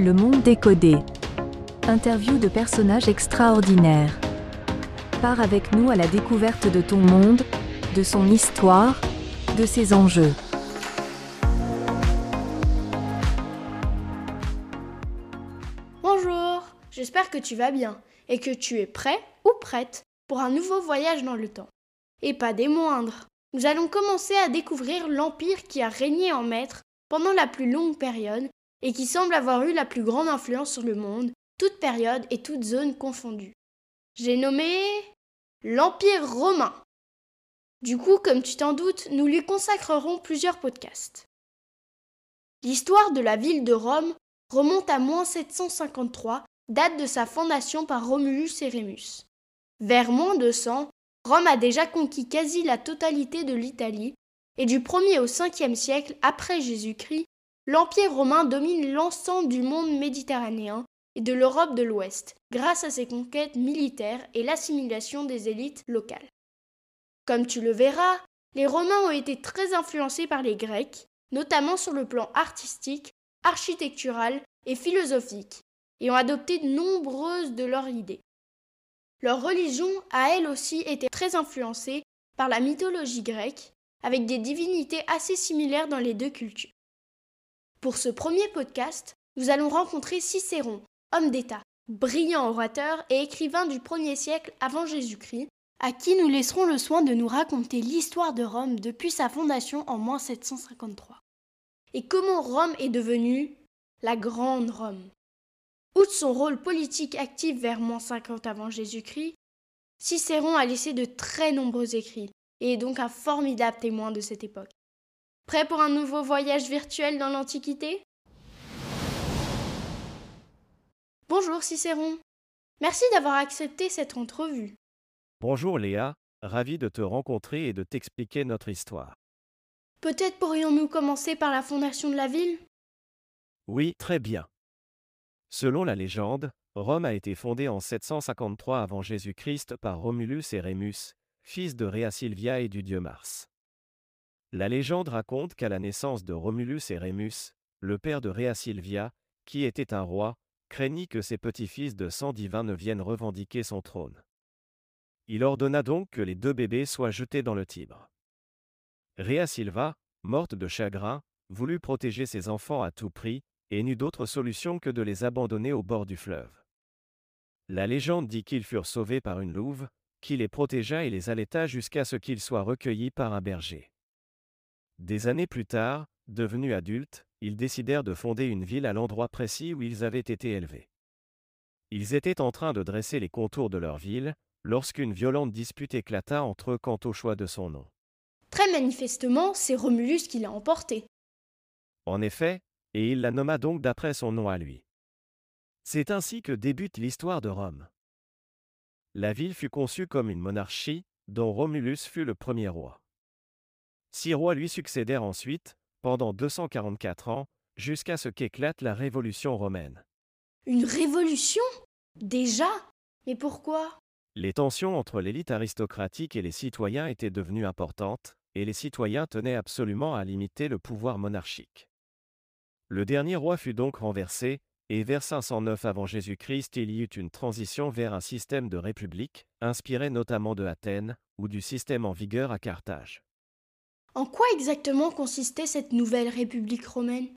Le monde décodé. Interview de personnages extraordinaires. Pars avec nous à la découverte de ton monde, de son histoire, de ses enjeux. Bonjour, j'espère que tu vas bien et que tu es prêt ou prête pour un nouveau voyage dans le temps. Et pas des moindres. Nous allons commencer à découvrir l'empire qui a régné en maître pendant la plus longue période et qui semble avoir eu la plus grande influence sur le monde, toute période et toute zone confondues. J'ai nommé l'Empire romain. Du coup, comme tu t'en doutes, nous lui consacrerons plusieurs podcasts. L'histoire de la ville de Rome remonte à moins 753, date de sa fondation par Romulus et Rémus. Vers moins 200, Rome a déjà conquis quasi la totalité de l'Italie, et du 1er au 5e siècle après Jésus-Christ, l'Empire romain domine l'ensemble du monde méditerranéen et de l'Europe de l'Ouest, grâce à ses conquêtes militaires et l'assimilation des élites locales. Comme tu le verras, les Romains ont été très influencés par les Grecs, notamment sur le plan artistique, architectural et philosophique, et ont adopté de nombreuses de leurs idées. Leur religion a elle aussi été très influencée par la mythologie grecque, avec des divinités assez similaires dans les deux cultures. Pour ce premier podcast, nous allons rencontrer Cicéron, homme d'État, brillant orateur et écrivain du 1er siècle avant Jésus-Christ, à qui nous laisserons le soin de nous raconter l'histoire de Rome depuis sa fondation en moins 753. Et comment Rome est devenue la Grande Rome? Outre son rôle politique actif vers moins 50 avant Jésus-Christ, Cicéron a laissé de très nombreux écrits et est donc un formidable témoin de cette époque. Prêt pour un nouveau voyage virtuel dans l'Antiquité? Bonjour Cicéron. Merci d'avoir accepté cette entrevue. Bonjour Léa, ravi de te rencontrer et de t'expliquer notre histoire. Peut-être pourrions-nous commencer par la fondation de la ville? Oui, très bien. Selon la légende, Rome a été fondée en 753 avant Jésus-Christ par Romulus et Rémus, fils de Rhea Silvia et du dieu Mars. La légende raconte qu'à la naissance de Romulus et Rémus, le père de Rhea Silvia, qui était un roi, craignit que ses petits-fils de sang divin ne viennent revendiquer son trône. Il ordonna donc que les deux bébés soient jetés dans le Tibre. Rhea Silva, morte de chagrin, voulut protéger ses enfants à tout prix, et n'eut d'autre solution que de les abandonner au bord du fleuve. La légende dit qu'ils furent sauvés par une louve, qui les protégea et les allaita jusqu'à ce qu'ils soient recueillis par un berger. Des années plus tard, devenus adultes, ils décidèrent de fonder une ville à l'endroit précis où ils avaient été élevés. Ils étaient en train de dresser les contours de leur ville, lorsqu'une violente dispute éclata entre eux quant au choix de son nom. Très manifestement, c'est Romulus qui l'a emporté. En effet, et il la nomma donc d'après son nom à lui. C'est ainsi que débute l'histoire de Rome. La ville fut conçue comme une monarchie, dont Romulus fut le premier roi. Six rois lui succédèrent ensuite, pendant 244 ans, jusqu'à ce qu'éclate la Révolution romaine. Une révolution? Déjà? Mais pourquoi? Les tensions entre l'élite aristocratique et les citoyens étaient devenues importantes, et les citoyens tenaient absolument à limiter le pouvoir monarchique. Le dernier roi fut donc renversé, et vers 509 avant Jésus-Christ il y eut une transition vers un système de république, inspiré notamment de Athènes, ou du système en vigueur à Carthage. En quoi exactement consistait cette nouvelle République romaine?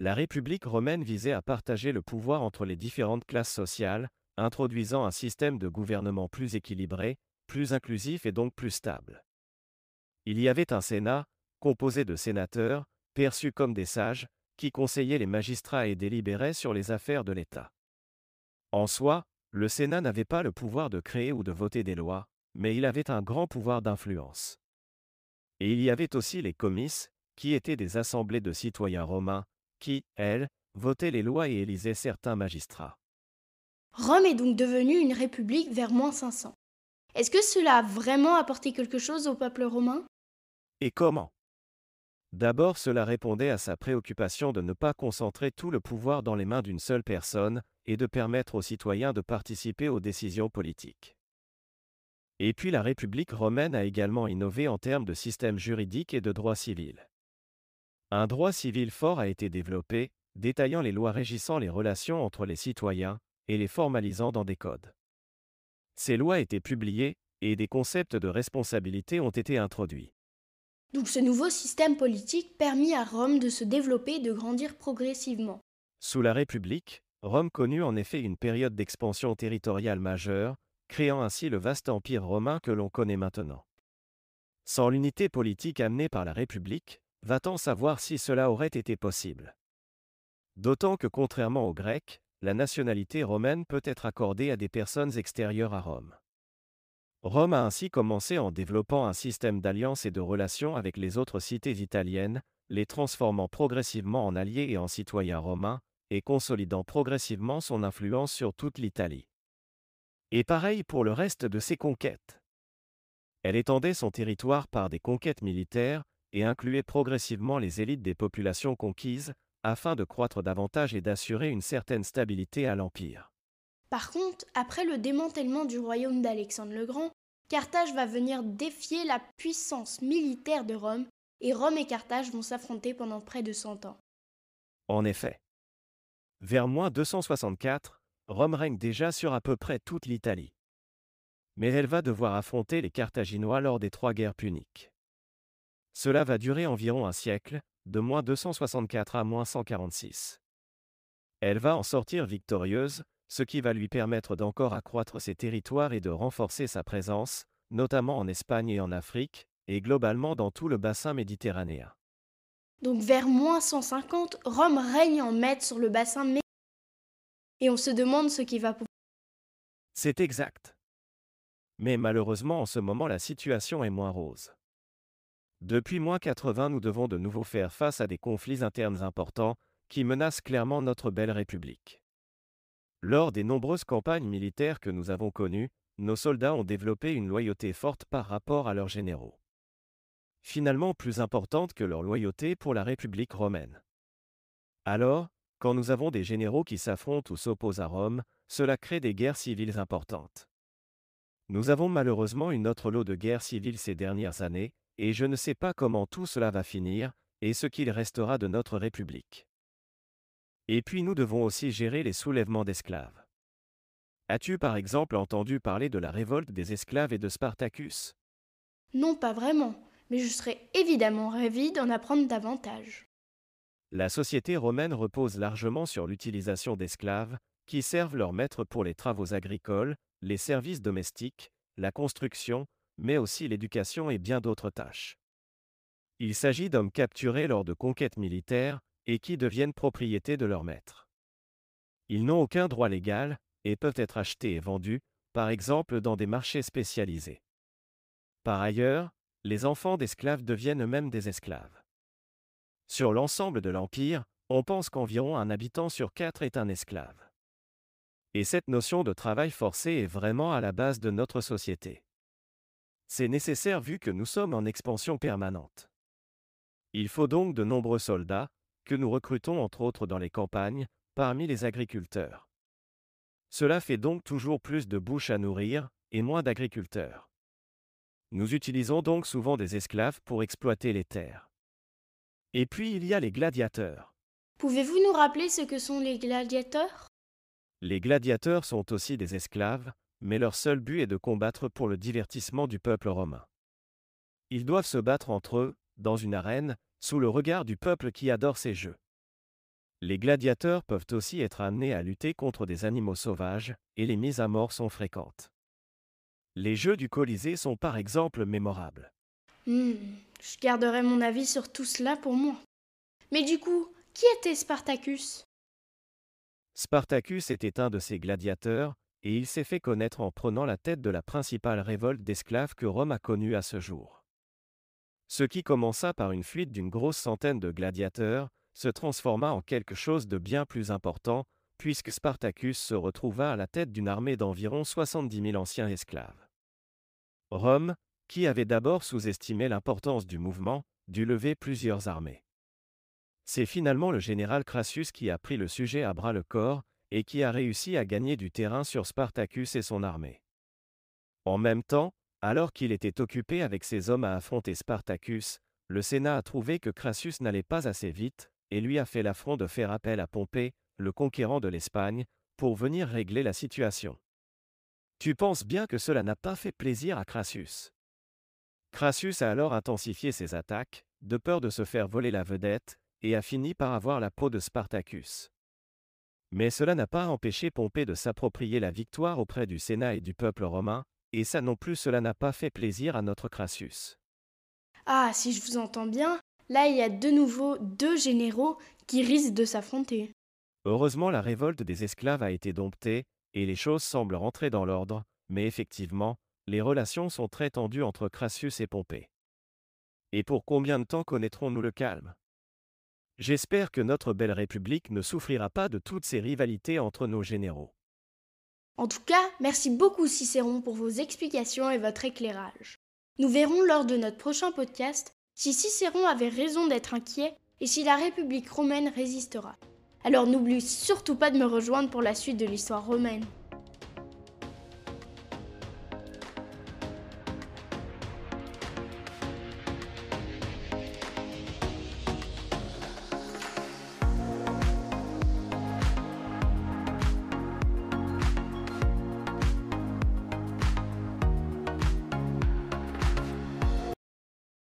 La République romaine visait à partager le pouvoir entre les différentes classes sociales, introduisant un système de gouvernement plus équilibré, plus inclusif et donc plus stable. Il y avait un Sénat, composé de sénateurs, perçus comme des sages, qui conseillait les magistrats et délibérait sur les affaires de l'État. En soi, le Sénat n'avait pas le pouvoir de créer ou de voter des lois, mais il avait un grand pouvoir d'influence. Et il y avait aussi les comices, qui étaient des assemblées de citoyens romains, qui, elles, votaient les lois et élisaient certains magistrats. Rome est donc devenue une république vers moins 500. Est-ce que cela a vraiment apporté quelque chose au peuple romain? Et comment? D'abord cela répondait à sa préoccupation de ne pas concentrer tout le pouvoir dans les mains d'une seule personne, et de permettre aux citoyens de participer aux décisions politiques. Et puis la République romaine a également innové en termes de système juridique et de droit civil. Un droit civil fort a été développé, détaillant les lois régissant les relations entre les citoyens et les formalisant dans des codes. Ces lois étaient publiées et des concepts de responsabilité ont été introduits. Donc ce nouveau système politique permit à Rome de se développer et de grandir progressivement. Sous la République, Rome connut en effet une période d'expansion territoriale majeure, créant ainsi le vaste empire romain que l'on connaît maintenant. Sans l'unité politique amenée par la République, va-t-on savoir si cela aurait été possible? D'autant que contrairement aux Grecs, la nationalité romaine peut être accordée à des personnes extérieures à Rome. Rome a ainsi commencé en développant un système d'alliances et de relations avec les autres cités italiennes, les transformant progressivement en alliés et en citoyens romains, et consolidant progressivement son influence sur toute l'Italie. Et pareil pour le reste de ses conquêtes. Elle étendait son territoire par des conquêtes militaires, et incluait progressivement les élites des populations conquises, afin de croître davantage et d'assurer une certaine stabilité à l'Empire. Par contre, après le démantèlement du royaume d'Alexandre le Grand, Carthage va venir défier la puissance militaire de Rome, et Rome et Carthage vont s'affronter pendant près de 100 ans. En effet. Vers moins 264, Rome règne déjà sur à peu près toute l'Italie. Mais elle va devoir affronter les Carthaginois lors des trois guerres puniques. Cela va durer environ un siècle, de moins 264 à moins 146. Elle va en sortir victorieuse, ce qui va lui permettre d'encore accroître ses territoires et de renforcer sa présence, notamment en Espagne et en Afrique, et globalement dans tout le bassin méditerranéen. Donc vers moins 150, Rome règne en maître sur le bassin méditerranéen. Et on se demande ce qui va pouvoir. C'est exact. Mais malheureusement en ce moment la situation est moins rose. Depuis moins 80, nous devons de nouveau faire face à des conflits internes importants qui menacent clairement notre belle République. Lors des nombreuses campagnes militaires que nous avons connues, nos soldats ont développé une loyauté forte par rapport à leurs généraux. Finalement plus importante que leur loyauté pour la République romaine. Alors, quand nous avons des généraux qui s'affrontent ou s'opposent à Rome, cela crée des guerres civiles importantes. Nous avons malheureusement une autre lot de guerres civiles ces dernières années, et je ne sais pas comment tout cela va finir, et ce qu'il restera de notre République. Et puis nous devons aussi gérer les soulèvements d'esclaves. As-tu par exemple entendu parler de la révolte des esclaves et de Spartacus? Non, pas vraiment, mais je serais évidemment ravi d'en apprendre davantage. La société romaine repose largement sur l'utilisation d'esclaves, qui servent leurs maîtres pour les travaux agricoles, les services domestiques, la construction, mais aussi l'éducation et bien d'autres tâches. Il s'agit d'hommes capturés lors de conquêtes militaires et qui deviennent propriété de leur maître. Ils n'ont aucun droit légal et peuvent être achetés et vendus, par exemple dans des marchés spécialisés. Par ailleurs, les enfants d'esclaves deviennent eux-mêmes des esclaves. Sur l'ensemble de l'Empire, on pense qu'environ un habitant sur quatre est un esclave. Et cette notion de travail forcé est vraiment à la base de notre société. C'est nécessaire vu que nous sommes en expansion permanente. Il faut donc de nombreux soldats, que nous recrutons entre autres dans les campagnes, parmi les agriculteurs. Cela fait donc toujours plus de bouches à nourrir, et moins d'agriculteurs. Nous utilisons donc souvent des esclaves pour exploiter les terres. Et puis il y a les gladiateurs. Pouvez-vous nous rappeler ce que sont les gladiateurs? Les gladiateurs sont aussi des esclaves, mais leur seul but est de combattre pour le divertissement du peuple romain. Ils doivent se battre entre eux, dans une arène, sous le regard du peuple qui adore ces jeux. Les gladiateurs peuvent aussi être amenés à lutter contre des animaux sauvages, et les mises à mort sont fréquentes. Les jeux du Colisée sont par exemple mémorables. Hmm, je garderai mon avis sur tout cela pour moi. Mais du coup, qui était Spartacus? Spartacus était un de ces gladiateurs, et il s'est fait connaître en prenant la tête de la principale révolte d'esclaves que Rome a connue à ce jour. Ce qui commença par une fuite d'une grosse centaine de gladiateurs, se transforma en quelque chose de bien plus important, puisque Spartacus se retrouva à la tête d'une armée d'environ 70 000 anciens esclaves. Rome, qui avait d'abord sous-estimé l'importance du mouvement, dut lever plusieurs armées. C'est finalement le général Crassus qui a pris le sujet à bras le corps, et qui a réussi à gagner du terrain sur Spartacus et son armée. En même temps, alors qu'il était occupé avec ses hommes à affronter Spartacus, le Sénat a trouvé que Crassus n'allait pas assez vite, et lui a fait l'affront de faire appel à Pompée, le conquérant de l'Espagne, pour venir régler la situation. Tu penses bien que cela n'a pas fait plaisir à Crassus? Crassus a alors intensifié ses attaques, de peur de se faire voler la vedette, et a fini par avoir la peau de Spartacus. Mais cela n'a pas empêché Pompée de s'approprier la victoire auprès du Sénat et du peuple romain, et ça non plus cela n'a pas fait plaisir à notre Crassus. Ah, si je vous entends bien, là il y a de nouveau deux généraux qui risquent de s'affronter. Heureusement la révolte des esclaves a été domptée, et les choses semblent rentrer dans l'ordre, mais effectivement, les relations sont très tendues entre Crassus et Pompée. Et pour combien de temps connaîtrons-nous le calme? J'espère que notre belle République ne souffrira pas de toutes ces rivalités entre nos généraux. En tout cas, merci beaucoup Cicéron pour vos explications et votre éclairage. Nous verrons lors de notre prochain podcast si Cicéron avait raison d'être inquiet et si la République romaine résistera. Alors n'oublie surtout pas de me rejoindre pour la suite de l'histoire romaine.